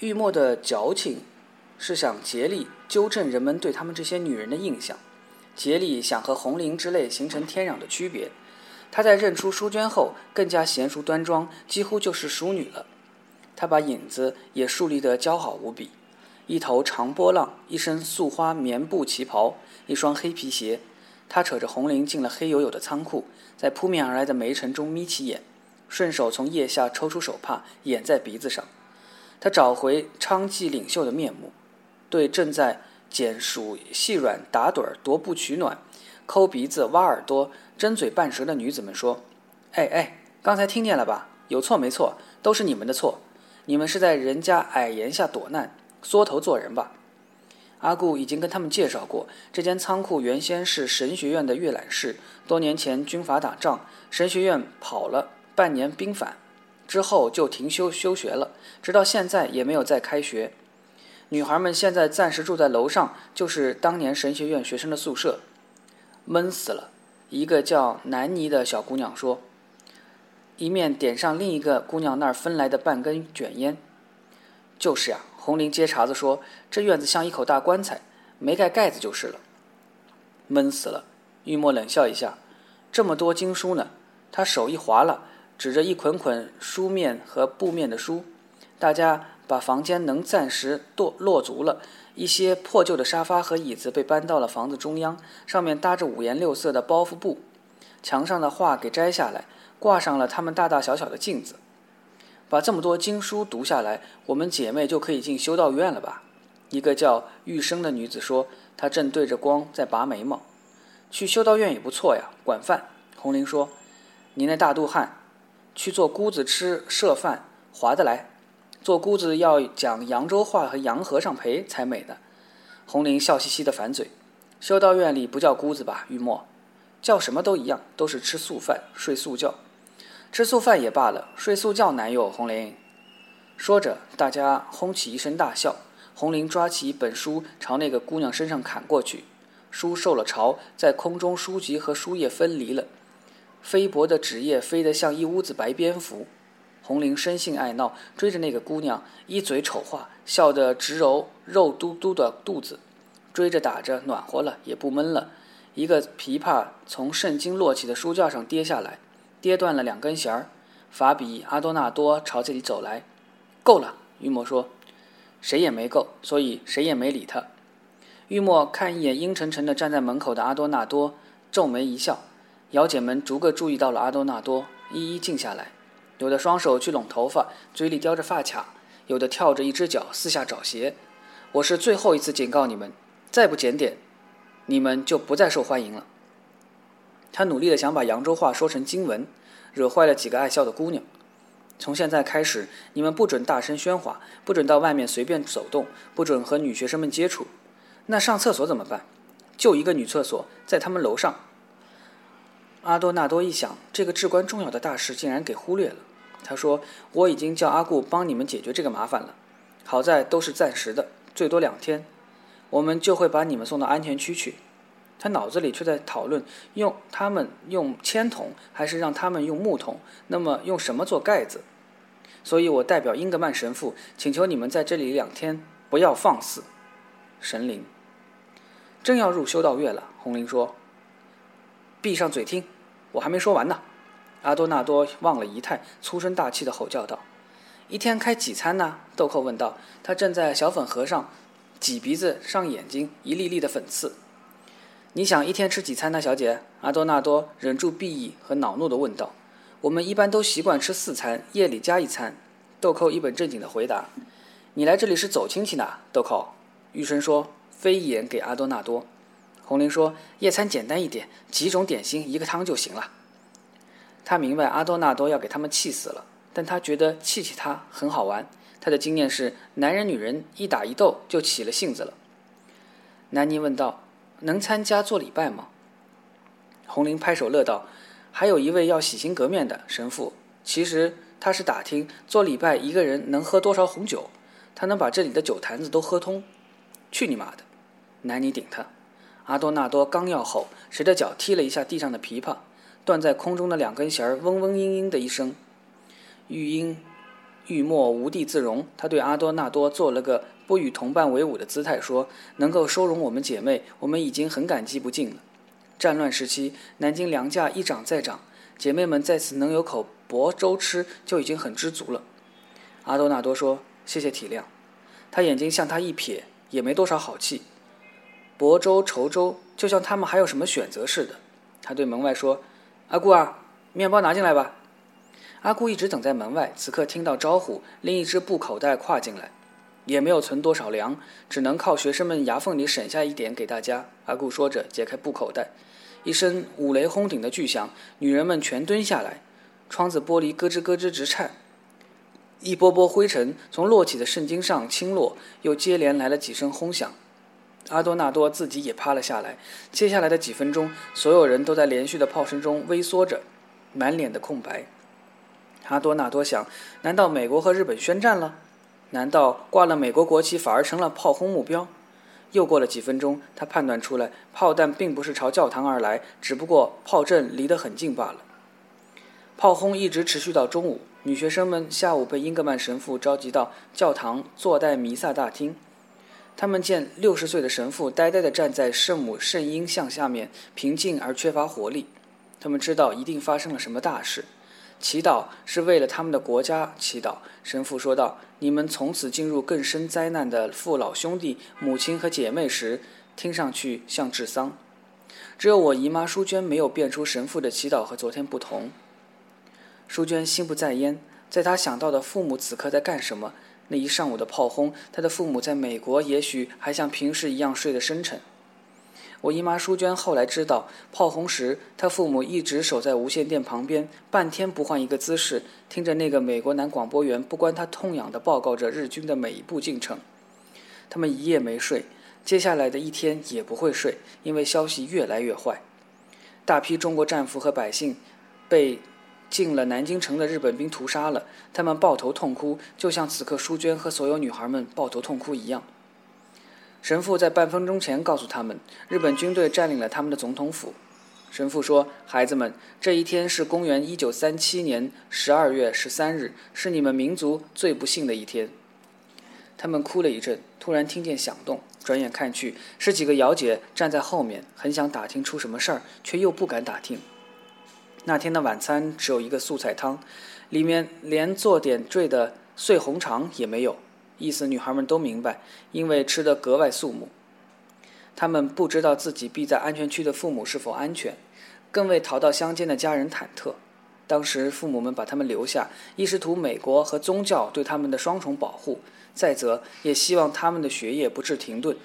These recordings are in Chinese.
玉墨的矫情是想竭力纠正人们对他们这些女人的印象，竭力想和红菱之类形成天壤的区别。她在认出淑娟后，更加娴熟端庄，几乎就是淑女了。她把影子也树立得姣好无比，一头长波浪，一身素花棉布旗袍，一双黑皮鞋。他扯着红绫进了黑黝黝的仓库，在扑面而来的煤尘中眯起眼，顺手从腋下抽出手帕掩在鼻子上。他找回娼妓领袖的面目，对正在捡数细软打盹踱步取暖。抠鼻子、挖耳朵、睁嘴半舌的女子们说：“哎哎，刚才听见了吧？有错没错，都是你们的错。你们是在人家矮檐下躲难，缩头做人吧。”阿顾已经跟他们介绍过，这间仓库原先是神学院的阅览室。多年前军阀打仗，神学院跑了半年兵反，之后就停休休学了，直到现在也没有再开学。女孩们现在暂时住在楼上，就是当年神学院学生的宿舍。闷死了，一个叫南妮的小姑娘说，一面点上另一个姑娘那儿分来的半根卷烟。就是呀，红玲接茬子说，这院子像一口大棺材，没盖盖子就是了。闷死了，玉墨冷笑一下，这么多经书呢？他手一划了，指着一捆捆书面和布面的书，大家把房间能暂时落落足了。一些破旧的沙发和椅子被搬到了房子中央，上面搭着五颜六色的包袱布。墙上的画给摘下来，挂上了他们大大小小的镜子。把这么多经书读下来，我们姐妹就可以进修道院了吧？一个叫玉生的女子说，她正对着光在拔眉毛。去修道院也不错呀，管饭。红玲说：“你那大肚汉，去做姑子吃剩饭，划得来。”做姑子要讲扬州话和洋和尚陪才美呢。红玲笑嘻嘻的反嘴：“修道院里不叫姑子吧？玉墨，叫什么都一样，都是吃素饭、睡素觉。吃素饭也罢了，睡素觉难哟。”红玲说着，大家轰起一声大笑。红玲抓起一本书朝那个姑娘身上砍过去，书受了潮，在空中书籍和书页分离了，飞薄的纸页飞得像一屋子白蝙蝠。红玲生性爱闹，追着那个姑娘，一嘴丑话，笑得直揉肉嘟嘟的肚子。追着打着，暖和了，也不闷了。一个琵琶从圣经摞起的书架上跌下来，跌断了两根弦儿。法比阿多纳多朝这里走来，够了，玉墨说，谁也没够，所以谁也没理他。玉墨看一眼阴沉沉的站在门口的阿多纳多，皱眉一笑。姚姐们逐个注意到了阿多纳多，一一静下来。有的双手去拢头发，嘴里叼着发卡；有的跳着一只脚四下找鞋。我是最后一次警告你们，再不检点，你们就不再受欢迎了。他努力的想把扬州话说成经文，惹坏了几个爱笑的姑娘。从现在开始，你们不准大声喧哗，不准到外面随便走动，不准和女学生们接触。那上厕所怎么办？就一个女厕所，在他们楼上。阿多纳多一想，这个至关重要的大事竟然给忽略了。他说：“我已经叫阿顾帮你们解决这个麻烦了，好在都是暂时的，最多两天，我们就会把你们送到安全区去。”他脑子里却在讨论：用他们用铅筒，还是让他们用木桶？那么用什么做盖子？所以我代表英格曼神父请求你们在这里两天，不要放肆。神灵，正要入修道院了。红灵说：“闭上嘴听。”我还没说完呢，阿多纳多忘了仪态，粗声大气地吼叫道：“一天开几餐呢？”豆蔻问道。他正在小粉盒上挤鼻子、上眼睛，一粒粒的粉刺。你想一天吃几餐呢，小姐？阿多纳多忍住鄙夷和恼怒地问道。“我们一般都习惯吃四餐，夜里加一餐。”豆蔻一本正经地回答。“你来这里是走亲戚呢？”豆蔻。玉生说，飞眼给阿多纳多。红玲说：“夜餐简单一点，几种点心，一个汤就行了。”他明白阿多纳多要给他们气死了，但他觉得气气他很好玩。他的经验是，男人女人一打一斗就起了性子了。南妮问道：“能参加做礼拜吗？”红玲拍手乐道：“还有一位要洗心革面的神父，其实他是打听做礼拜一个人能喝多少红酒，他能把这里的酒坛子都喝通。”去你妈的！南妮顶他。阿多纳多刚要吼，谁的脚踢了一下地上的琵琶，断在空中的两根弦儿嗡嗡嘤嘤的一声。玉音，玉墨无地自容，他对阿多纳多做了个不与同伴为伍的姿态，说：“能够收容我们姐妹，我们已经很感激不尽了。战乱时期，南京粮价一涨再涨，姐妹们在此能有口薄粥吃，就已经很知足了。”阿多纳多说：“谢谢体谅。”他眼睛向他一瞥，也没多少好气。薄粥稠粥，就像他们还有什么选择似的。他对门外说：“阿顾啊，面包拿进来吧。”阿顾一直等在门外，此刻听到招呼，拎一只布口袋跨进来，也没有存多少粮，只能靠学生们牙缝里省下一点给大家。阿顾说着，解开布口袋，一声五雷轰顶的巨响，女人们全蹲下来，窗子玻璃咯吱咯吱直颤，一波波灰尘从摞起的圣经上倾落，又接连来了几声轰响。阿多纳多自己也趴了下来。接下来的几分钟，所有人都在连续的炮声中微缩着，满脸的空白。阿多纳多想：难道美国和日本宣战了？难道挂了美国国旗反而成了炮轰目标？又过了几分钟，他判断出来，炮弹并不是朝教堂而来，只不过炮阵离得很近罢了。炮轰一直持续到中午。女学生们下午被英格曼神父召集到教堂坐待弥撒大厅。他们见六十岁的神父呆呆地站在圣母圣婴像下面，平静而缺乏活力。他们知道一定发生了什么大事。祈祷是为了他们的国家祈祷，神父说道：“你们从此进入更深灾难的父老兄弟、母亲和姐妹时，听上去像治丧。只有我姨妈淑娟没有辨出神父的祈祷和昨天不同。淑娟心不在焉，在她想到的父母此刻在干什么，一上午的炮轰，他的父母在美国也许还像平时一样睡得深沉。”我姨妈淑娟后来知道，炮轰时，她父母一直守在无线电旁边，半天不换一个姿势，听着那个美国男广播员不关他痛痒地报告着日军的每一步进程。他们一夜没睡，接下来的一天也不会睡，因为消息越来越坏。大批中国战俘和百姓被进了南京城的日本兵屠杀了，他们抱头痛哭，就像此刻淑娟和所有女孩们抱头痛哭一样。神父在半分钟前告诉他们，日本军队占领了他们的总统府。神父说：“孩子们，这一天是公元一九三七年十二月十三日，是你们民族最不幸的一天。”他们哭了一阵，突然听见响动，转眼看去，是几个姚姐站在后面，很想打听出什么事儿，却又不敢打听。那天的晚餐只有一个素菜汤，里面连做点缀的碎红肠也没有。意思女孩们都明白，因为吃得格外肃穆。他们不知道自己避在安全区的父母是否安全，更为逃到乡间的家人忐忑。当时父母们把他们留下，一是图美国和宗教对他们的双重保护，再则也希望他们的学业不致停顿。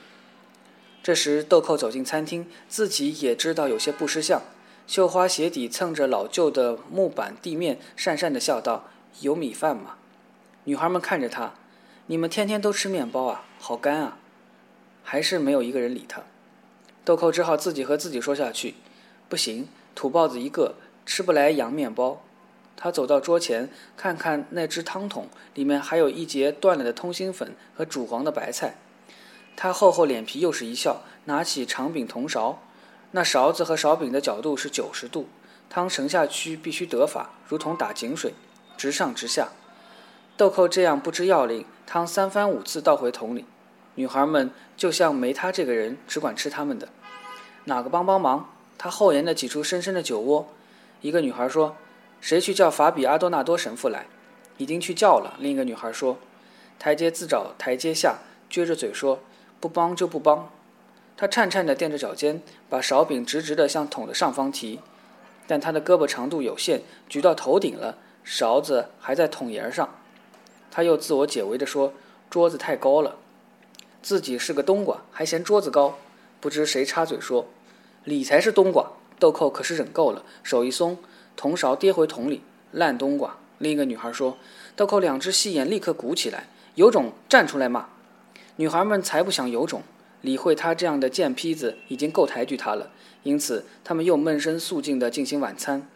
这时，豆蔻走进餐厅，自己也知道有些不识相，绣花鞋底蹭着老旧的木板地面，讪讪地笑道：“有米饭吗？”女孩们看着他。你们天天都吃面包啊，好干啊！还是没有一个人理他。豆蔻只好自己和自己说下去：“不行，土包子一个，吃不来洋面包。”他走到桌前，看看那只汤桶，里面还有一截断了的通心粉和煮黄的白菜。他厚厚脸皮又是一笑，拿起长柄铜勺，那勺子和勺柄的角度是九十度，汤盛下去必须得法，如同打井水，直上直下。豆蔻这样不知要领。汤三番五次倒回桶里，女孩们就像没他这个人，只管吃他们的。哪个帮帮忙？他厚颜地挤出深深的酒窝。一个女孩说：“谁去叫法比阿多纳多神父来？”已经去叫了。另一个女孩说：“台阶自找台阶下。”撅着嘴说：“不帮就不帮。”他颤颤地垫着脚尖，把勺柄直直地向桶的上方提，但他的胳膊长度有限，举到头顶了，勺子还在桶沿上。他又自我解围地说：“桌子太高了，自己是个冬瓜，还嫌桌子高。”不知谁插嘴说：“你才是冬瓜。”豆蔻可是忍够了，手一松，铜勺跌回桶里。烂冬瓜。另一个女孩说：“豆蔻两只细眼立刻鼓起来，有种站出来骂！”女孩们才不想有种，理会他这样的贱坯子已经够抬举他了，因此他们又闷声肃静地进行晚餐。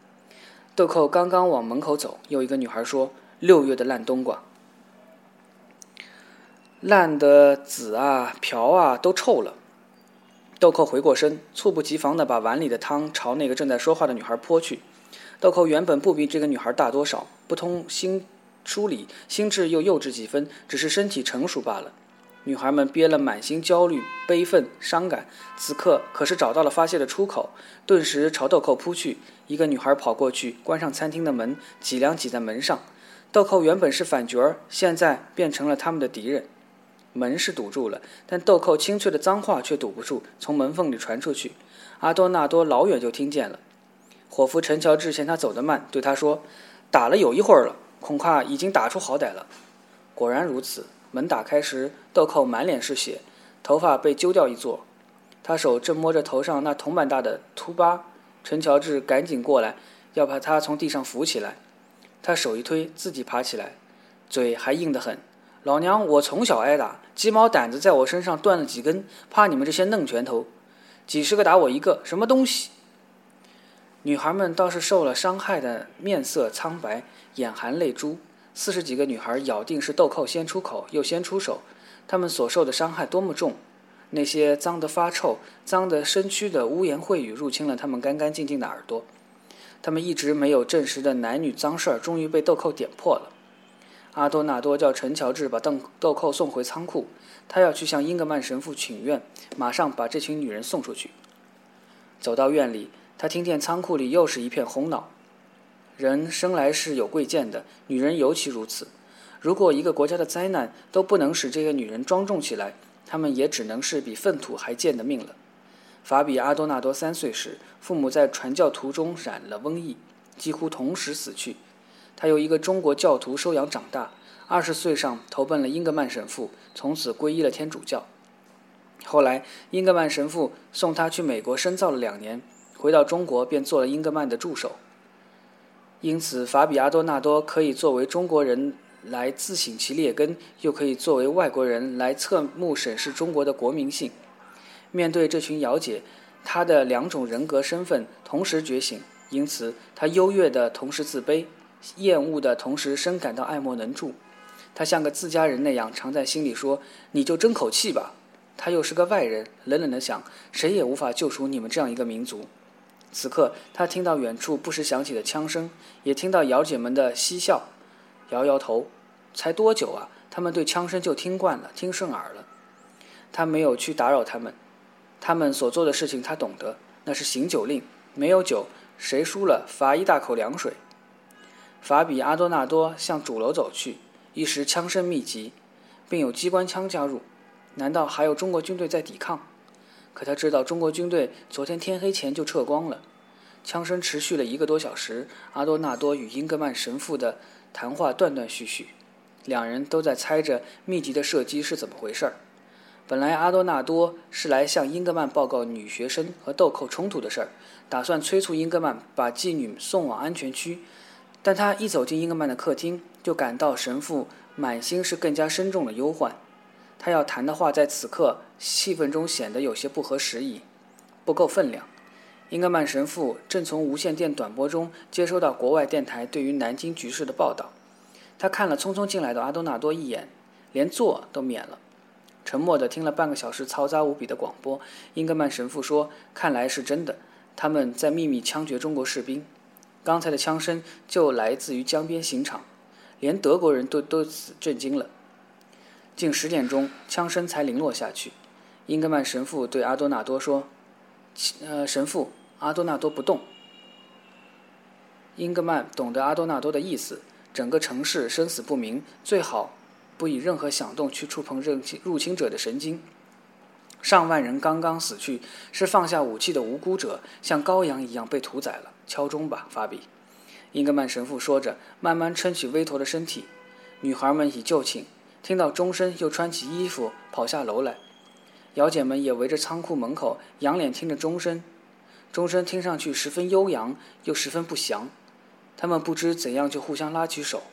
豆蔻刚刚往门口走，又一个女孩说：“六月的烂冬瓜。”烂的籽啊、瓢啊都臭了。豆蔻回过身，猝不及防地把碗里的汤朝那个正在说话的女孩泼去。豆蔻原本不比这个女孩大多少，不通心疏理，心智又幼稚几分，只是身体成熟罢了。女孩们憋了满心焦虑、悲愤、伤感，此刻可是找到了发泄的出口，顿时朝豆蔻扑去。一个女孩跑过去，关上餐厅的门，脊梁挤在门上。豆蔻原本是反角儿，现在变成了他们的敌人。门是堵住了，但豆蔻清脆的脏话却堵不住，从门缝里传出去。阿多纳多老远就听见了。伙夫陈乔治嫌他走得慢，对他说：“打了有一会儿了，恐怕已经打出好歹了。”果然如此。门打开时，豆蔻满脸是血，头发被揪掉一撮。他手正摸着头上那铜板大的秃疤。陈乔治赶紧过来，要把他从地上扶起来。他手一推，自己爬起来，嘴还硬得很。老娘我从小挨打，鸡毛掸子在我身上断了几根，怕你们这些嫩拳头，几十个打我一个，什么东西？女孩们倒是受了伤害的，面色苍白，眼含泪珠。四十几个女孩咬定是豆蔻先出口，又先出手。她们所受的伤害多么重！那些脏得发臭、脏得身躯的污言秽语入侵了她们干干净净的耳朵。他们一直没有证实的男女脏事儿，终于被豆蔻点破了。阿多纳多叫陈乔治把豆豆蔻送回仓库，他要去向英格曼神父请愿，马上把这群女人送出去。走到院里，他听见仓库里又是一片哄闹。人生来是有贵贱的，女人尤其如此。如果一个国家的灾难都不能使这个女人庄重起来，她们也只能是比粪土还贱的命了。法比阿多纳多三岁时，父母在传教途中染了瘟疫，几乎同时死去。他由一个中国教徒收养长大，二十岁上投奔了英格曼神父，从此皈依了天主教。后来，英格曼神父送他去美国深造了两年，回到中国便做了英格曼的助手。因此，法比阿多纳多可以作为中国人来自省其劣根，又可以作为外国人来侧目审视中国的国民性。面对这群姚姐，他的两种人格身份同时觉醒，因此他优越的同时自卑，厌恶的同时深感到爱莫能助。他像个自家人那样，常在心里说：“你就争口气吧。”他又是个外人，冷冷地想：“谁也无法救赎你们这样一个民族。”此刻，他听到远处不时响起的枪声，也听到姚姐们的嬉笑，摇摇头。才多久啊？他们对枪声就听惯了，听顺耳了。他没有去打扰他们，他们所做的事情他懂得，那是行酒令。没有酒，谁输了罚一大口凉水。法比阿多纳多向主楼走去，一时枪声密集，并有机关枪加入。难道还有中国军队在抵抗？可他知道，中国军队昨天天黑前就撤光了。枪声持续了一个多小时，阿多纳多与英格曼神父的谈话断断续续，两人都在猜着密集的射击是怎么回事儿。本来阿多纳多是来向英格曼报告女学生和豆蔻冲突的事儿，打算催促英格曼把妓女送往安全区。但他一走进英格曼的客厅，就感到神父满心是更加深重的忧患。他要谈的话，在此刻气氛中显得有些不合时宜，不够分量。英格曼神父正从无线电短波中接收到国外电台对于南京局势的报道。他看了匆匆进来的阿多纳多一眼，连坐都免了，沉默地听了半个小时嘈杂无比的广播。英格曼神父说：“看来是真的，他们在秘密枪决中国士兵。刚才的枪声就来自于江边刑场，连德国人都都震惊了。”近十点钟，枪声才零落下去。英格曼神父对阿多纳多说：“呃，神父，阿多纳多不动。”英格曼懂得阿多纳多的意思。整个城市生死不明，最好不以任何响动去触碰入侵入侵者的神经。上万人刚刚死去，是放下武器的无辜者，像羔羊一样被屠宰了。敲钟吧，法比。英格曼神父说着，慢慢撑起微驼的身体。女孩们已就寝。听到钟声，又穿起衣服跑下楼来。姚姐们也围着仓库门口，仰脸听着钟声。钟声听上去十分悠扬，又十分不祥。他们不知怎样就互相拉起手。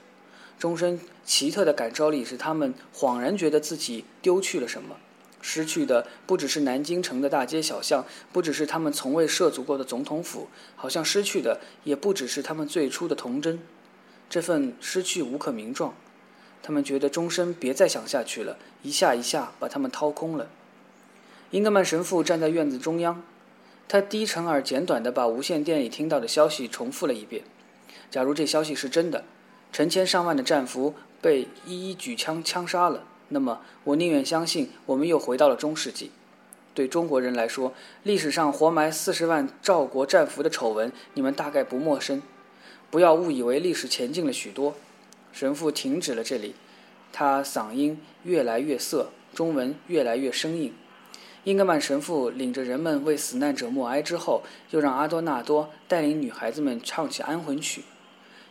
钟声奇特的感召力使他们恍然觉得自己丢去了什么。失去的不只是南京城的大街小巷，不只是他们从未涉足过的总统府，好像失去的也不只是他们最初的童真。这份失去无可名状。他们觉得钟声别再响下去了，一下一下把他们掏空了。英格曼神父站在院子中央，他低沉而简短地把无线电里听到的消息重复了一遍。假如这消息是真的，成千上万的战俘被一一举枪枪杀了。那么，我宁愿相信我们又回到了中世纪。对中国人来说，历史上活埋四十万赵国战俘的丑闻，你们大概不陌生。不要误以为历史前进了许多。神父停止了这里，他嗓音越来越涩，中文越来越生硬。英格曼神父领着人们为死难者默哀之后，又让阿多纳多带领女孩子们唱起安魂曲。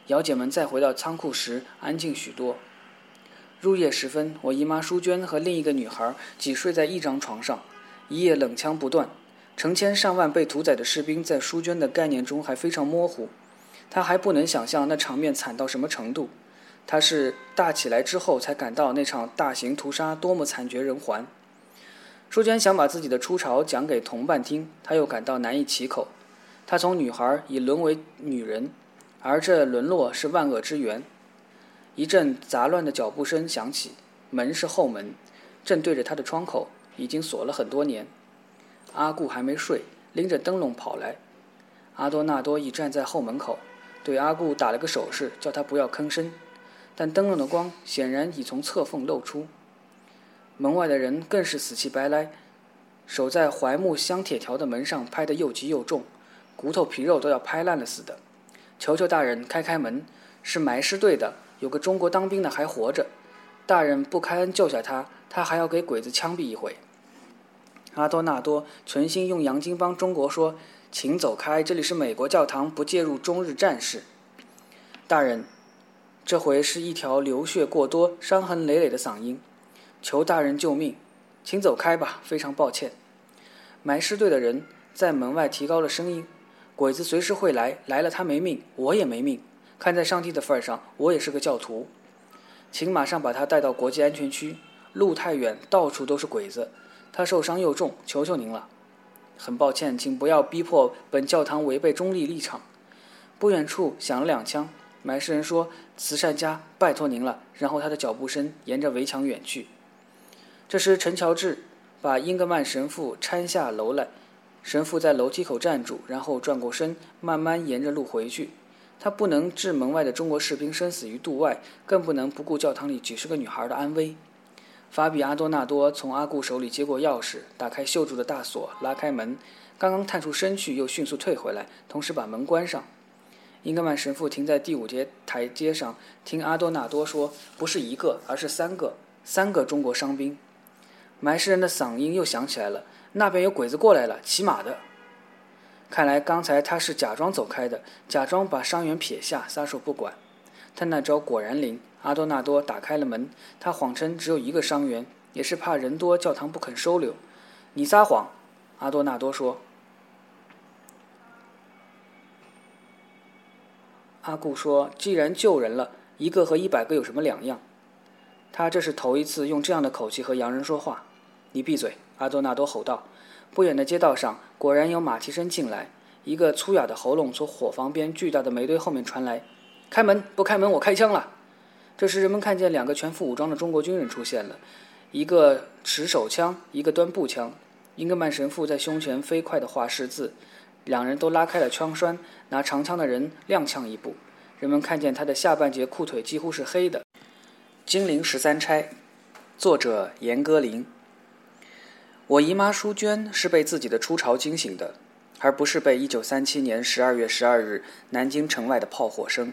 姚姐们再回到仓库时，安静许多。入夜时分，我姨妈淑娟和另一个女孩挤睡在一张床上，一夜冷枪不断。成千上万被屠宰的士兵在淑娟的概念中还非常模糊，她还不能想象那场面惨到什么程度。她是大起来之后才感到那场大型屠杀多么惨绝人寰。淑娟想把自己的出潮讲给同伴听，她又感到难以启口。她从女孩已沦为女人，而这沦落是万恶之源。一阵杂乱的脚步声响起，门是后门，正对着她的窗口，已经锁了很多年。阿顾还没睡，拎着灯笼跑来。阿多纳多已站在后门口，对阿顾打了个手势，叫他不要吭声。但灯笼的光显然已从侧缝露出。门外的人更是死气白赖，手在槐木镶铁条的门上拍得又急又重，骨头皮肉都要拍烂了似的。求求大人开开门，是埋尸队的，有个中国当兵的还活着。大人不开恩救下他，他还要给鬼子枪毙一回。阿多纳多存心用洋泾帮中国说：“请走开，这里是美国教堂，不介入中日战事。”大人，这回是一条流血过多、伤痕累累的嗓音。求大人救命，请走开吧！非常抱歉。埋尸队的人在门外提高了声音：“鬼子随时会来，来了他没命，我也没命。看在上帝的份上，我也是个教徒，请马上把他带到国际安全区。路太远，到处都是鬼子，他受伤又重，求求您了。很抱歉，请不要逼迫本教堂违背中立立场。”不远处响了两枪，埋尸人说：“慈善家，拜托您了。”然后他的脚步声沿着围墙远去。这时，陈乔治把英格曼神父搀下楼来。神父在楼梯口站住，然后转过身，慢慢沿着路回去。他不能置门外的中国士兵生死于度外，更不能不顾教堂里几十个女孩的安危。法比阿多纳多从阿顾手里接过钥匙，打开锈住的大锁，拉开门，刚刚探出身去，又迅速退回来，同时把门关上。英格曼神父停在第五节台阶上，听阿多纳多说：“不是一个，而是三个，三个中国伤兵。”埋尸人的嗓音又响起来了：“那边有鬼子过来了，骑马的。”看来刚才他是假装走开的，假装把伤员撇下，撒手不管。他那招果然灵。阿多纳多打开了门，他谎称只有一个伤员，也是怕人多，教堂不肯收留。你撒谎，阿多纳多说。阿顾说：“既然救人了，一个和一百个有什么两样？”他这是头一次用这样的口气和洋人说话。你闭嘴！阿多纳多吼道。不远的街道上，果然有马蹄声进来。一个粗哑的喉咙从火房边巨大的煤堆后面传来：“开门！不开门，我开枪了！”这时，人们看见两个全副武装的中国军人出现了，一个持手枪，一个端步枪。英格曼神父在胸前飞快地画十字，两人都拉开了枪栓，拿长枪的人踉跄一步。人们看见他的下半截裤腿几乎是黑的。《金陵十三钗》，作者严歌苓。我姨妈淑娟是被自己的出巢惊醒的，而不是被1937年12月12日南京城外的炮火声。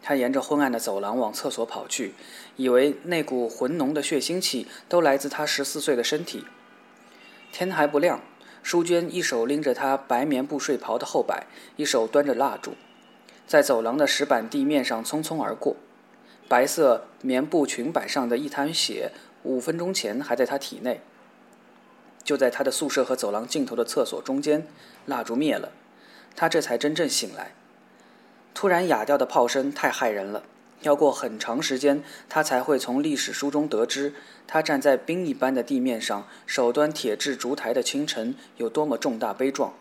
她沿着昏暗的走廊往厕所跑去，以为那股浑浓的血腥气都来自她十四岁的身体。天还不亮，淑娟一手拎着她白棉布睡袍的后摆，一手端着蜡烛，在走廊的石板地面上匆匆而过。白色棉布裙摆上的一滩血，五分钟前还在她体内。就在他的宿舍和走廊尽头的厕所中间，蜡烛灭了，他这才真正醒来。突然哑掉的炮声太骇人了，要过很长时间，他才会从历史书中得知，他站在冰一般的地面上，手端铁质烛台的清晨有多么重大悲壮。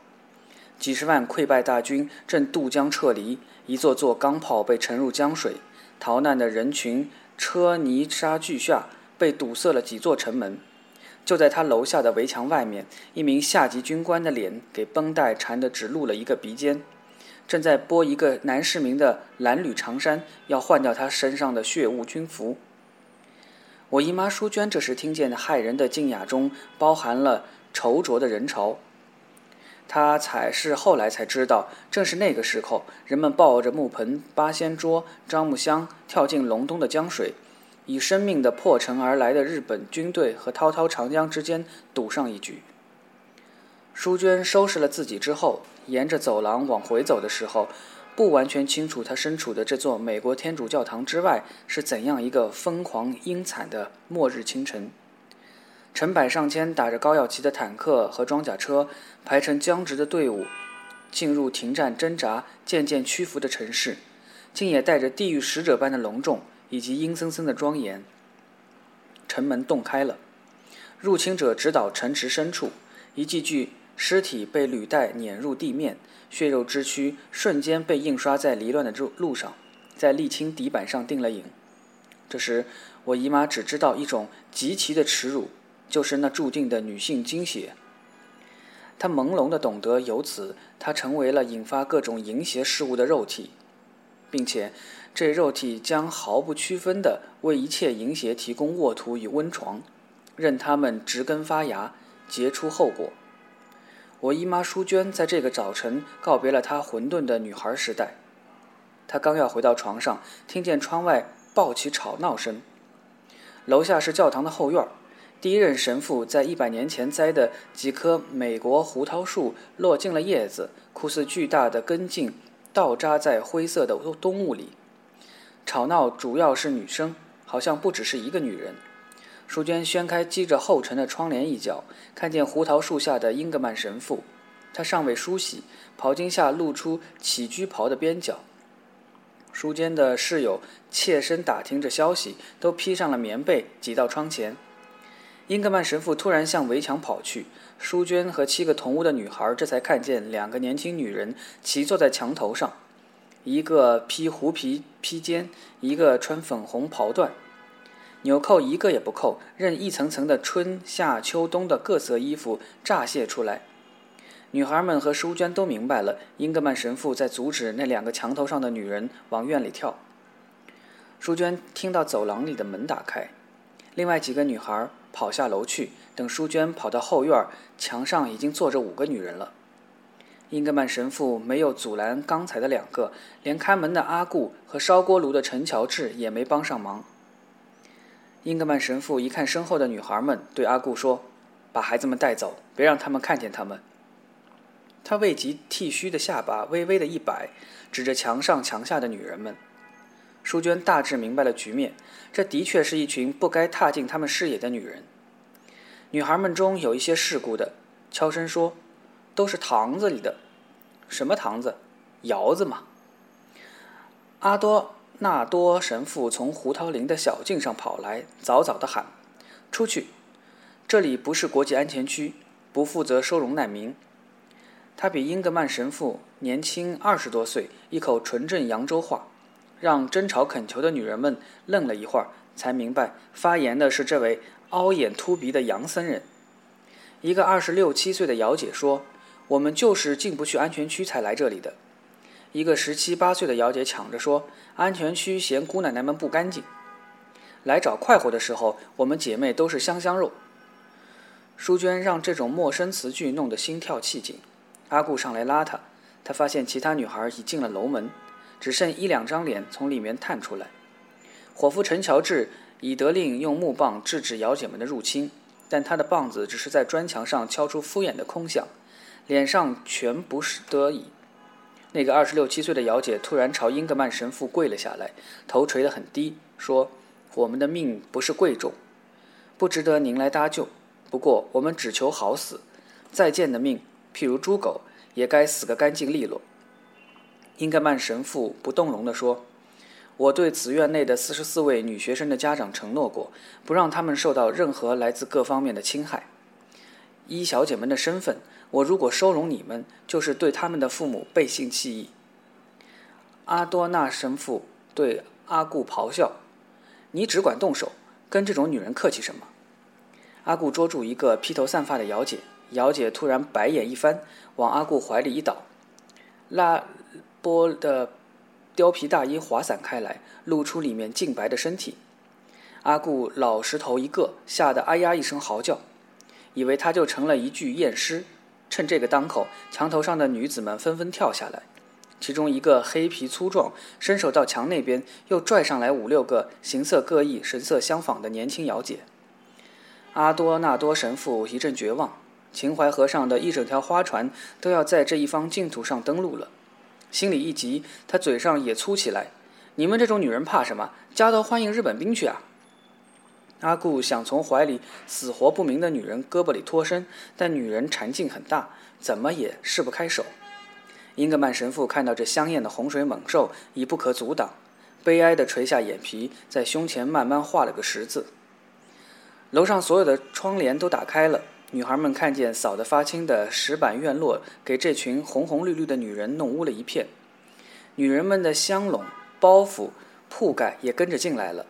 几十万溃败大军正渡江撤离，一座座钢炮被沉入江水，逃难的人群车泥沙俱下，被堵塞了几座城门。就在他楼下的围墙外面，一名下级军官的脸给绷带缠得只露了一个鼻尖，正在剥一个男市民的蓝缕长衫，要换掉他身上的血雾军服。我姨妈淑娟这时听见骇人的静雅中包含了稠浊的人潮，她才是后来才知道，正是那个时候，人们抱着木盆、八仙桌、樟木箱跳进隆冬的江水，以生命的破城而来的日本军队和滔滔长江之间赌上一局。淑娟收拾了自己之后，沿着走廊往回走的时候。不完全清楚，他身处的这座美国天主教堂之外是怎样一个疯狂阴惨的末日清晨。成百上千打着高耀旗的坦克和装甲车排成僵直的队伍，进入停战挣扎、渐渐屈服的城市，竟也带着地狱使者般的隆重以及阴森森的庄严。城门洞开了，入侵者直捣城池深处，一具具尸体被履带碾入地面。血肉之躯瞬间被印刷在离乱的路路上，在沥青底板上定了影。这时，我姨妈只知道一种极其的耻辱，就是那注定的女性精血。她朦胧地懂得，由此她成为了引发各种淫邪事物的肉体，并且这肉体将毫不区分地为一切淫邪提供沃土与温床，任它们植根发芽，结出后果。我姨妈淑娟在这个早晨告别了她混沌的女孩时代。她刚要回到床上，听见窗外爆起吵闹声。楼下是教堂的后院，第一任神父在一百年前栽的几棵美国胡桃树落尽了叶子，酷似巨大的根茎倒扎在灰色的冬雾里。吵闹主要是女生，好像不只是一个女人。淑娟掀开积着厚尘的窗帘一角，看见胡桃树下的英格曼神父。他尚未梳洗，袍襟下露出起居袍的边角。书娟的室友切身打听着消息，都披上了棉被，挤到窗前。英格曼神父突然向围墙跑去，淑娟和七个同屋的女孩这才看见两个年轻女人骑坐在墙头上，一个披狐皮披肩，一个穿粉红袍缎。纽扣一个也不扣，任一层层的春夏秋冬的各色衣服乍泄出来。女孩们和淑娟都明白了，英格曼神父在阻止那两个墙头上的女人往院里跳。淑娟听到走廊里的门打开，另外几个女孩跑下楼去。等淑娟跑到后院，墙上已经坐着五个女人了。英格曼神父没有阻拦刚才的两个，连看门的阿顾和烧锅炉的陈乔治也没帮上忙。英格曼神父一看身后的女孩们，对阿顾说：“把孩子们带走，别让他们看见他们。”他未及剃须的下巴微微的一摆，指着墙上墙下的女人们。淑娟大致明白了局面，这的确是一群不该踏进他们视野的女人。女孩们中有一些世故的，悄声说：“都是堂子里的，什么堂子？窑子嘛。”阿多。纳多神父从胡桃林的小径上跑来，早早地喊：“出去！这里不是国际安全区，不负责收容难民。”他比英格曼神父年轻二十多岁，一口纯正扬州话，让争吵恳求的女人们愣了一会儿，才明白发言的是这位凹眼凸鼻的洋僧人。一个二十六七岁的姚姐说：“我们就是进不去安全区才来这里的。”一个十七八岁的姚姐抢着说：“安全区嫌姑奶奶们不干净，来找快活的时候，我们姐妹都是香香肉。”淑娟让这种陌生词句弄得心跳气紧。阿顾上来拉她，他发现其他女孩已进了楼门，只剩一两张脸从里面探出来。伙夫陈乔治已得令用木棒制止姚姐们的入侵，但他的棒子只是在砖墙上敲出敷衍的空响，脸上全不是得意。那个二十六七岁的姚姐突然朝英格曼神父跪了下来，头垂得很低，说：“我们的命不是贵重，不值得您来搭救。不过我们只求好死，再见的命，譬如猪狗，也该死个干净利落。”英格曼神父不动容地说：“我对此院内的四十四位女学生的家长承诺过，不让他们受到任何来自各方面的侵害。依小姐们的身份。”我如果收容你们，就是对他们的父母背信弃义。阿多纳神父对阿顾咆哮：“你只管动手，跟这种女人客气什么？”阿顾捉住一个披头散发的姚姐，姚姐突然白眼一翻，往阿顾怀里一倒：“拉波的貂皮大衣滑散开来，露出里面净白的身体。阿顾老石头一个，吓得哎呀一声嚎叫，以为他就成了一具验尸。趁这个当口，墙头上的女子们纷纷跳下来，其中一个黑皮粗壮，伸手到墙那边，又拽上来五六个形色各异、神色相仿的年轻瑶姐。阿多纳多神父一阵绝望，秦淮河上的一整条花船都要在这一方净土上登陆了，心里一急，他嘴上也粗起来：“你们这种女人怕什么？家都欢迎日本兵去啊！”阿顾想从怀里死活不明的女人胳膊里脱身，但女人缠劲很大，怎么也释不开手。英格曼神父看到这香艳的洪水猛兽已不可阻挡，悲哀地垂下眼皮，在胸前慢慢画了个十字。楼上所有的窗帘都打开了，女孩们看见扫得发青的石板院落，给这群红红绿绿的女人弄污了一片。女人们的香笼、包袱、铺盖也跟着进来了。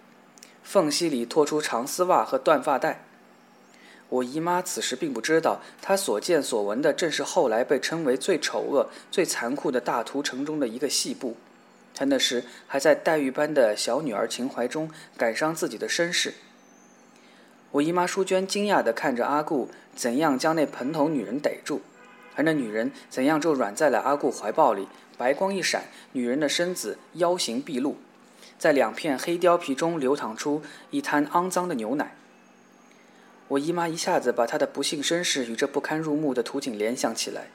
缝隙里拖出长丝袜和缎发带。我姨妈此时并不知道，她所见所闻的正是后来被称为最丑恶、最残酷的大屠城中的一个细部。她那时还在黛玉般的小女儿情怀中感伤自己的身世。我姨妈淑娟惊讶地看着阿顾怎样将那蓬头女人逮住，而那女人怎样就软在了阿顾怀抱里，白光一闪，女人的身子腰形毕露。在两片黑貂皮中流淌出一滩肮脏的牛奶。我姨妈一下子把她的不幸身世与这不堪入目的图景联想起来。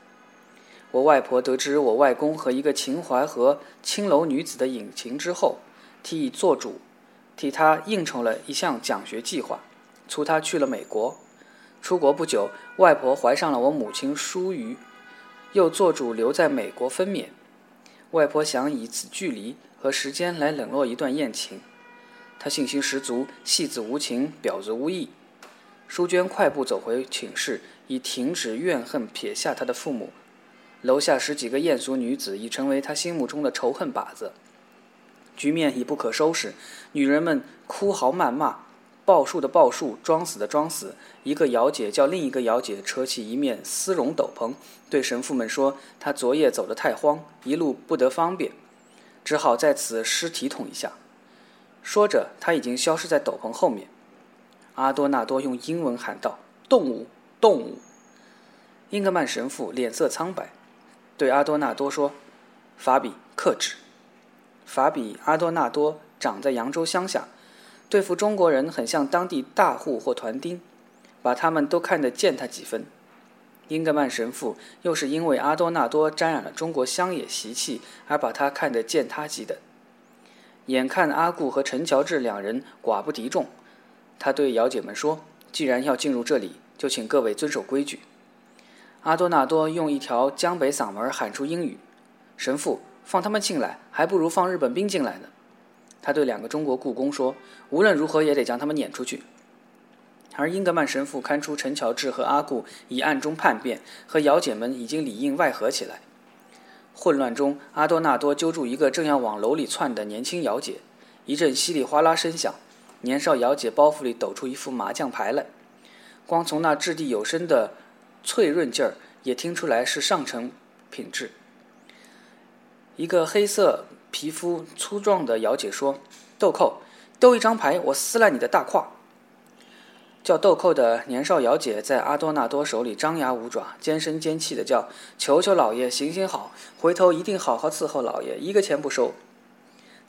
我外婆得知我外公和一个秦淮河青楼女子的隐情之后，替做主，替他应酬了一项奖学计划，促他去了美国。出国不久，外婆怀上了我母亲淑瑜，又做主留在美国分娩。外婆想以此距离。和时间来冷落一段艳情，他信心十足，戏子无情，婊子无义。淑娟快步走回寝室，以停止怨恨撇下他的父母。楼下十几个艳俗女子已成为他心目中的仇恨靶子，局面已不可收拾。女人们哭嚎谩骂，报数的报数，装死的装死。一个姚姐叫另一个姚姐扯起一面丝绒斗篷，对神父们说：“她昨夜走得太慌，一路不得方便。”只好在此尸体捅一下。说着，他已经消失在斗篷后面。阿多纳多用英文喊道：“动物，动物！”英格曼神父脸色苍白，对阿多纳多说：“法比，克制。”法比阿多纳多长在扬州乡下，对付中国人很像当地大户或团丁，把他们都看得见他几分。英格曼神父又是因为阿多纳多沾染了中国乡野习气，而把他看得见他级的。眼看阿顾和陈乔治两人寡不敌众，他对姚姐们说：“既然要进入这里，就请各位遵守规矩。”阿多纳多用一条江北嗓门喊出英语：“神父，放他们进来，还不如放日本兵进来呢。”他对两个中国雇工说：“无论如何也得将他们撵出去。”而英格曼神父看出陈乔治和阿顾已暗中叛变，和姚姐们已经里应外合起来。混乱中，阿多纳多揪住一个正要往楼里窜的年轻姚姐，一阵稀里哗啦声响，年少姚姐包袱里抖出一副麻将牌来。光从那掷地有声的脆润劲儿，也听出来是上乘品质。一个黑色皮肤粗壮的姚姐说：“豆蔻，丢一张牌，我撕烂你的大胯。”叫豆蔻的年少姚姐在阿多纳多手里张牙舞爪，尖声尖气的叫：“求求老爷行行好，回头一定好好伺候老爷，一个钱不收。”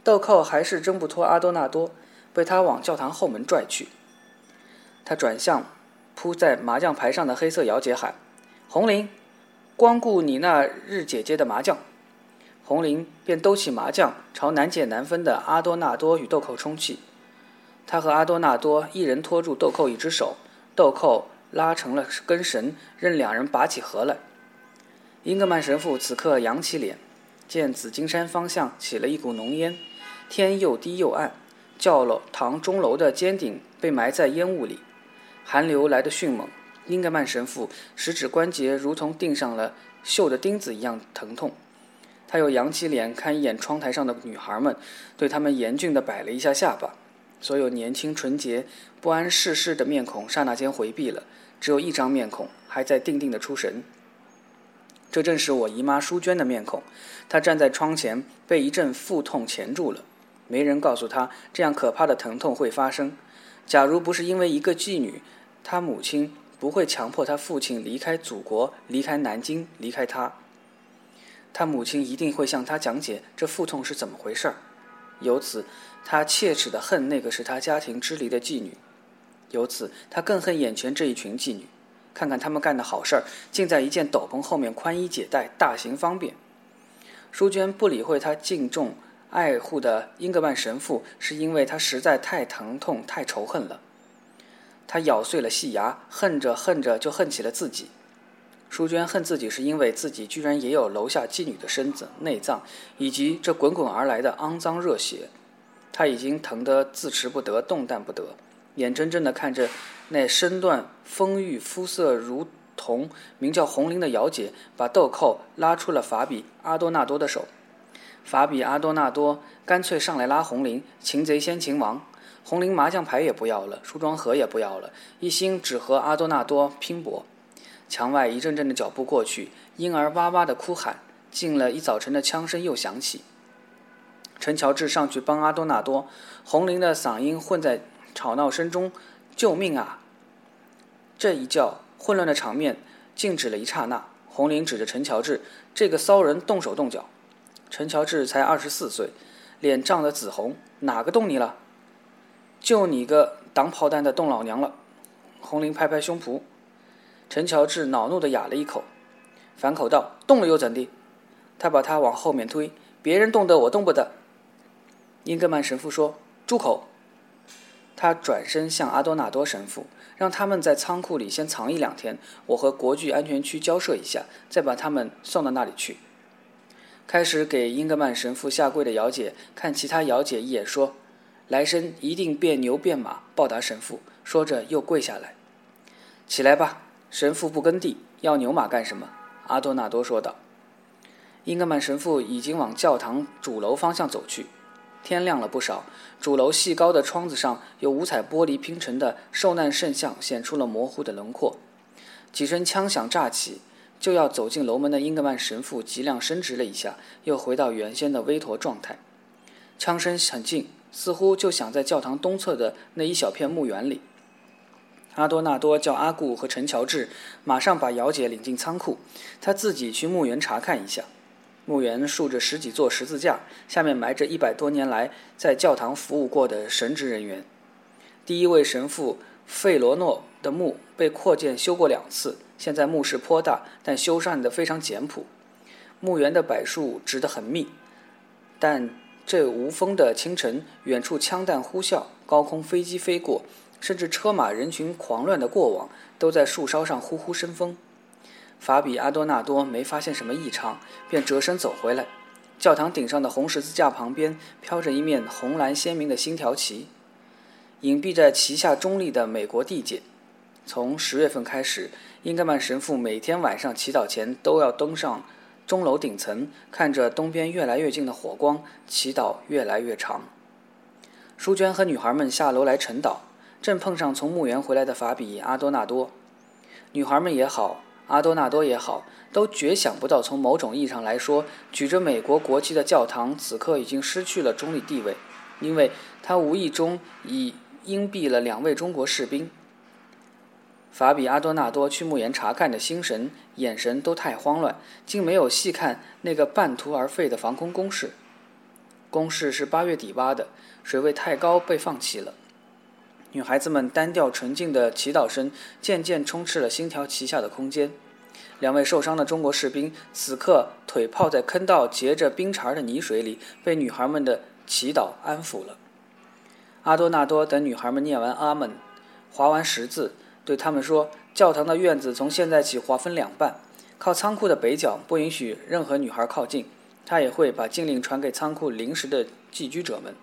豆蔻还是挣不脱阿多纳多，被他往教堂后门拽去。他转向铺在麻将牌上的黑色姚姐喊：“红玲，光顾你那日姐姐的麻将。”红玲便兜起麻将，朝难解难分的阿多纳多与豆蔻冲去。他和阿多纳多一人拖住豆蔻一只手，豆蔻拉成了根绳，任两人拔起河来。英格曼神父此刻扬起脸，见紫金山方向起了一股浓烟，天又低又暗，教楼堂钟楼的尖顶被埋在烟雾里，寒流来得迅猛。英格曼神父食指关节如同钉上了锈的钉子一样疼痛。他又扬起脸看一眼窗台上的女孩们，对他们严峻地摆了一下下巴。所有年轻、纯洁、不谙世事的面孔刹那间回避了，只有一张面孔还在定定的出神。这正是我姨妈淑娟的面孔。她站在窗前，被一阵腹痛钳住了。没人告诉她，这样可怕的疼痛会发生。假如不是因为一个妓女，她母亲不会强迫她父亲离开祖国，离开南京，离开她。她母亲一定会向她讲解这腹痛是怎么回事儿。由此，他切齿地恨那个使他家庭支离的妓女。由此，他更恨眼前这一群妓女。看看他们干的好事儿，竟在一件斗篷后面宽衣解带，大行方便。淑娟不理会他敬重爱护的英格曼神父，是因为他实在太疼痛、太仇恨了。他咬碎了细牙，恨着恨着就恨起了自己。淑娟恨自己，是因为自己居然也有楼下妓女的身子、内脏，以及这滚滚而来的肮脏热血。他已经疼得自持不得、动弹不得。眼睁睁地看着那身段丰腴、肤色如同名叫红绫的姚姐，把豆蔻拉出了法比阿多纳多的手。法比阿多纳多干脆上来拉红绫，擒贼先擒王。红绫麻将牌也不要了，梳妆盒也不要了，一心只和阿多纳多拼搏。墙外一阵阵的脚步过去，婴儿哇哇的哭喊，静了一早晨的枪声又响起。陈乔治上去帮阿多纳多，红玲的嗓音混在。吵闹声中，救命啊！这一叫，混乱的场面静止了一刹那。红玲指着陈乔治：“这个骚人动手动脚。”陈乔治才二十四岁，脸涨得紫红：“哪个动你了？就你个挡炮弹的动老娘了！”红玲拍拍胸脯。陈乔治恼怒地哑了一口，反口道：“动了又怎地？”他把他往后面推：“别人动的，我动不得。”英格曼神父说：“住口！”他转身向阿多纳多神父，让他们在仓库里先藏一两天，我和国际安全区交涉一下，再把他们送到那里去。开始给英格曼神父下跪的姚姐看其他姚姐一眼，说：“来生一定变牛变马报答神父。”说着又跪下来。起来吧，神父不耕地，要牛马干什么？阿多纳多说道。英格曼神父已经往教堂主楼方向走去。天亮了不少，主楼细高的窗子上有五彩玻璃拼成的受难圣像显出了模糊的轮廓。几声枪响炸起，就要走进楼门的英格曼神父脊梁伸直了一下，又回到原先的微驼状态。枪声很近，似乎就响在教堂东侧的那一小片墓园里。阿多纳多叫阿固和陈乔治马上把姚姐领进仓库，他自己去墓园查看一下。墓园竖着十几座十字架，下面埋着一百多年来在教堂服务过的神职人员。第一位神父费罗诺的墓被扩建修过两次，现在墓室颇大，但修缮得非常简朴。墓园的柏树植得很密，但这无风的清晨，远处枪弹呼啸，高空飞机飞过，甚至车马人群狂乱的过往，都在树梢上呼呼生风。法比阿多纳多没发现什么异常，便折身走回来。教堂顶上的红十字架旁边飘着一面红蓝鲜明的星条旗，隐蔽在旗下中立的美国地界。从十月份开始，英格曼神父每天晚上祈祷前都要登上钟楼顶层，看着东边越来越近的火光，祈祷越来越长。淑娟和女孩们下楼来晨祷，正碰上从墓园回来的法比阿多纳多。女孩们也好。阿多纳多也好，都绝想不到，从某种意义上来说，举着美国国旗的教堂此刻已经失去了中立地位，因为他无意中已荫蔽了两位中国士兵。法比阿多纳多去墓园查看的心神、眼神都太慌乱，竟没有细看那个半途而废的防空工事。工事是八月底挖的，水位太高被放弃了。女孩子们单调纯净的祈祷声渐渐充斥了星条旗下的空间。两位受伤的中国士兵此刻腿泡在坑道结着冰碴的泥水里，被女孩们的祈祷安抚了。阿多纳多等女孩们念完阿门，划完十字，对他们说：“教堂的院子从现在起划分两半，靠仓库的北角不允许任何女孩靠近。他也会把禁令传给仓库临时的寄居者们。”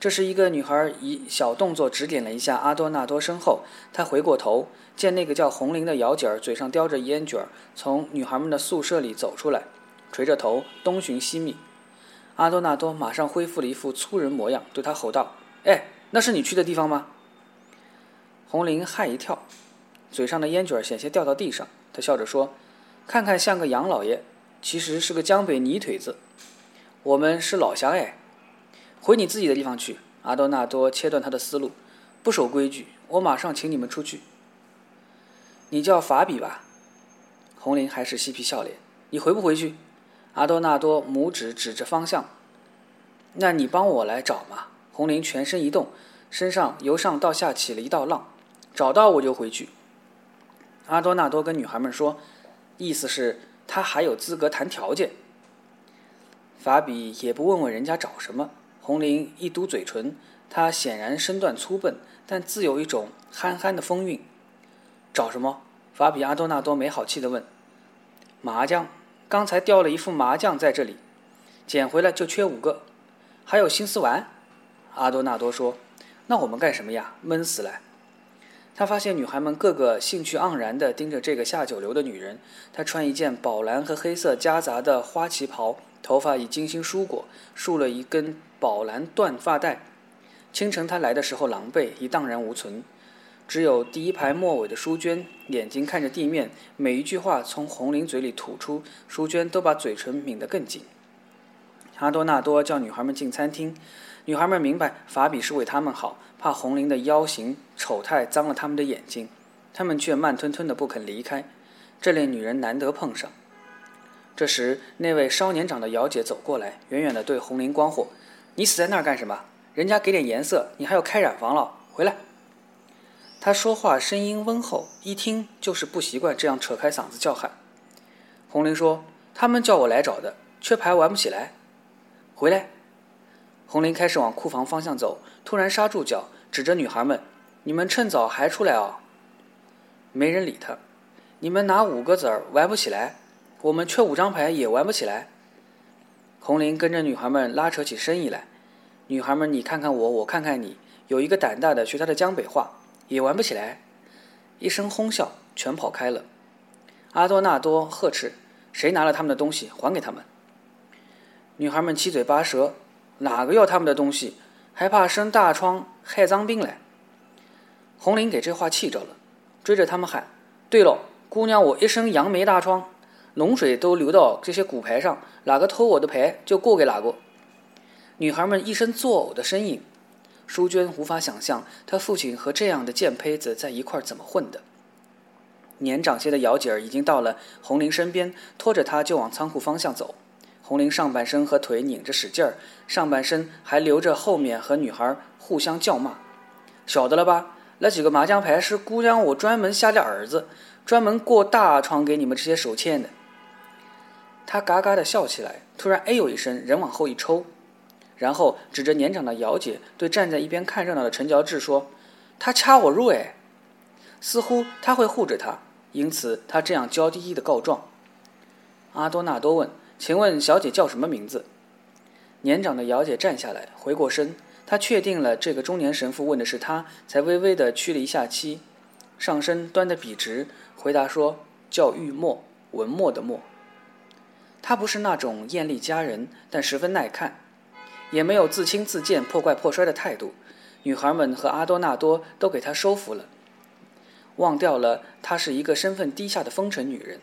这时，一个女孩以小动作指点了一下阿多纳多身后。他回过头，见那个叫红玲的姚姐儿嘴上叼着烟卷儿，从女孩们的宿舍里走出来，垂着头东寻西觅。阿多纳多马上恢复了一副粗人模样，对他吼道：“哎，那是你去的地方吗？”红玲吓一跳，嘴上的烟卷儿险些掉到地上。他笑着说：“看看像个杨老爷，其实是个江北泥腿子。我们是老乡哎，回你自己的地方去。阿多纳多切断他的思路，不守规矩，我马上请你们出去。你叫法比吧？红林还是嬉皮笑脸。你回不回去？阿多纳多拇指指着方向。那你帮我来找嘛。红林全身一动，身上由上到下起了一道浪。找到我就回去。阿多纳多跟女孩们说，意思是他还有资格谈条件。法比也不问问人家找什么。红林一嘟嘴唇，他显然身段粗笨，但自有一种憨憨的风韵。找什么？法比阿多纳多没好气地问。麻将，刚才掉了一副麻将在这里，捡回来就缺五个。还有心思玩？阿多纳多说。那我们干什么呀？闷死了。他发现女孩们个个兴趣盎然地盯着这个下九流的女人。她穿一件宝蓝和黑色夹杂的花旗袍，头发已精心梳过，束了一根宝蓝缎发带。清晨她来的时候狼狈，已荡然无存。只有第一排末尾的淑娟，眼睛看着地面，每一句话从红玲嘴里吐出，淑娟都把嘴唇抿得更紧。阿多纳多叫女孩们进餐厅。女孩们明白法比是为他们好，怕红绫的妖形丑态脏了他们的眼睛，他们却慢吞吞的不肯离开。这类女人难得碰上。这时，那位稍年长的姚姐走过来，远远的对红绫光火：“你死在那儿干什么？人家给点颜色，你还要开染房了？回来！”他说话声音温厚，一听就是不习惯这样扯开嗓子叫喊。红玲说：“他们叫我来找的，缺牌玩不起来。回来！”红玲开始往库房方向走，突然刹住脚，指着女孩们：“你们趁早还出来啊！”没人理他。你们拿五个子儿玩不起来，我们缺五张牌也玩不起来。红林跟着女孩们拉扯起生意来。女孩们，你看看我，我看看你，有一个胆大的学他的江北话，也玩不起来。一声哄笑，全跑开了。阿多纳多呵斥：“谁拿了他们的东西，还给他们！”女孩们七嘴八舌。哪个要他们的东西，还怕生大疮害脏病来？红林给这话气着了，追着他们喊：“对了，姑娘，我一身杨梅大疮，脓水都流到这些骨牌上，哪个偷我的牌就过给哪个。”女孩们一身作呕的身影。淑娟无法想象她父亲和这样的贱胚子在一块怎么混的。年长些的姚姐儿已经到了红玲身边，拖着她就往仓库方向走。红玲上半身和腿拧着使劲儿，上半身还留着后面和女孩互相叫骂，晓得了吧？那几个麻将牌是姑娘我专门下的儿子，专门过大窗给你们这些手欠的。他嘎嘎的笑起来，突然哎呦一声，人往后一抽，然后指着年长的姚姐对站在一边看热闹的陈乔治说：“他掐我入哎，似乎他会护着他，因此他这样娇滴滴的告状。”阿多纳多问。请问小姐叫什么名字？年长的姚姐站下来，回过身，她确定了这个中年神父问的是她，才微微的屈了一下膝，上身端得笔直，回答说：“叫玉墨，文墨的墨。”她不是那种艳丽佳人，但十分耐看，也没有自轻自贱、破罐破摔的态度。女孩们和阿多纳多都给她收服了，忘掉了她是一个身份低下的风尘女人。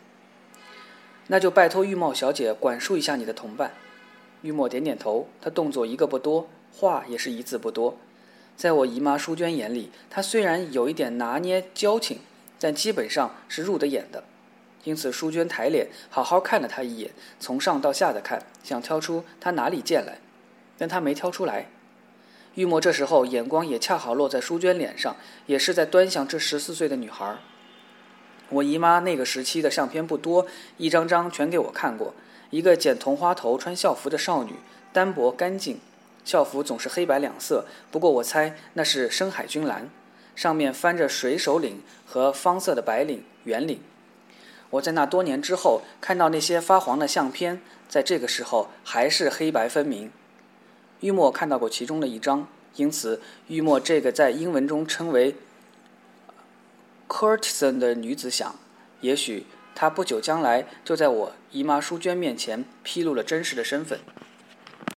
那就拜托玉墨小姐管束一下你的同伴。玉墨点点头，她动作一个不多，话也是一字不多。在我姨妈淑娟眼里，她虽然有一点拿捏交情，但基本上是入得眼的。因此，淑娟抬脸，好好看了他一眼，从上到下的看，想挑出他哪里贱来，但她没挑出来。玉墨这时候眼光也恰好落在淑娟脸上，也是在端详这十四岁的女孩。我姨妈那个时期的相片不多，一张张全给我看过。一个剪同花头、穿校服的少女，单薄干净，校服总是黑白两色。不过我猜那是深海军蓝，上面翻着水手领和方色的白领圆领。我在那多年之后看到那些发黄的相片，在这个时候还是黑白分明。玉墨看到过其中的一张，因此玉墨这个在英文中称为。courtesan 的女子想，也许她不久将来就在我姨妈淑娟面前披露了真实的身份。